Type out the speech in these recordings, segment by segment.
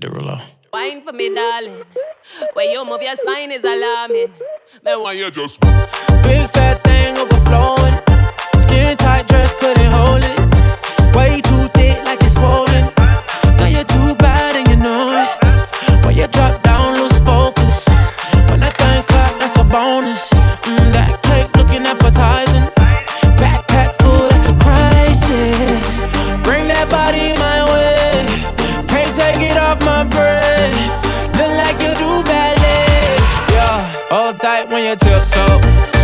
Derulo. Wine for me, darling. Where you move your spine is alarming. Man, why you just big fat thing overflowing? Skin tight dress couldn't hold. tight when you tiptoe.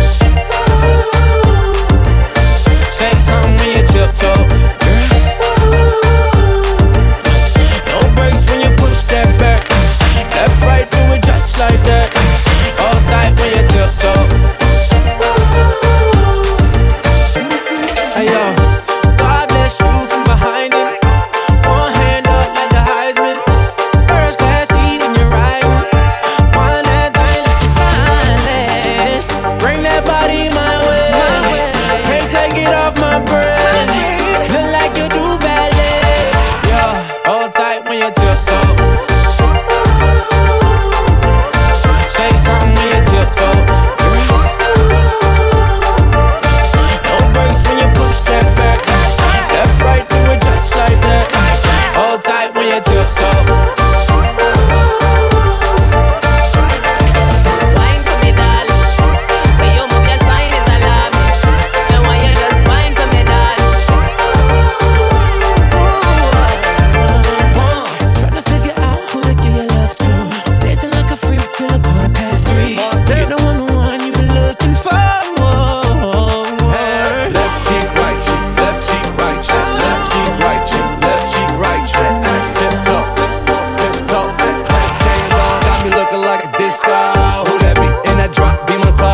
sky. Who that be? In that drop, be my side.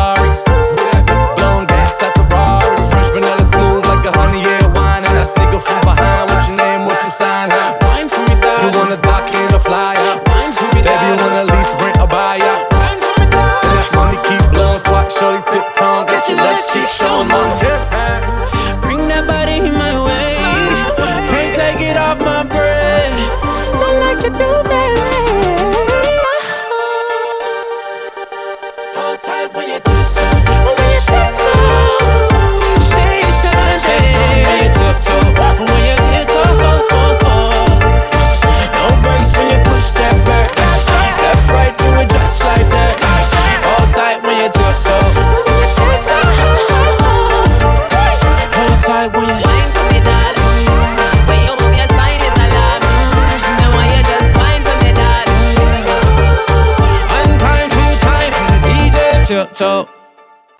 tiptoe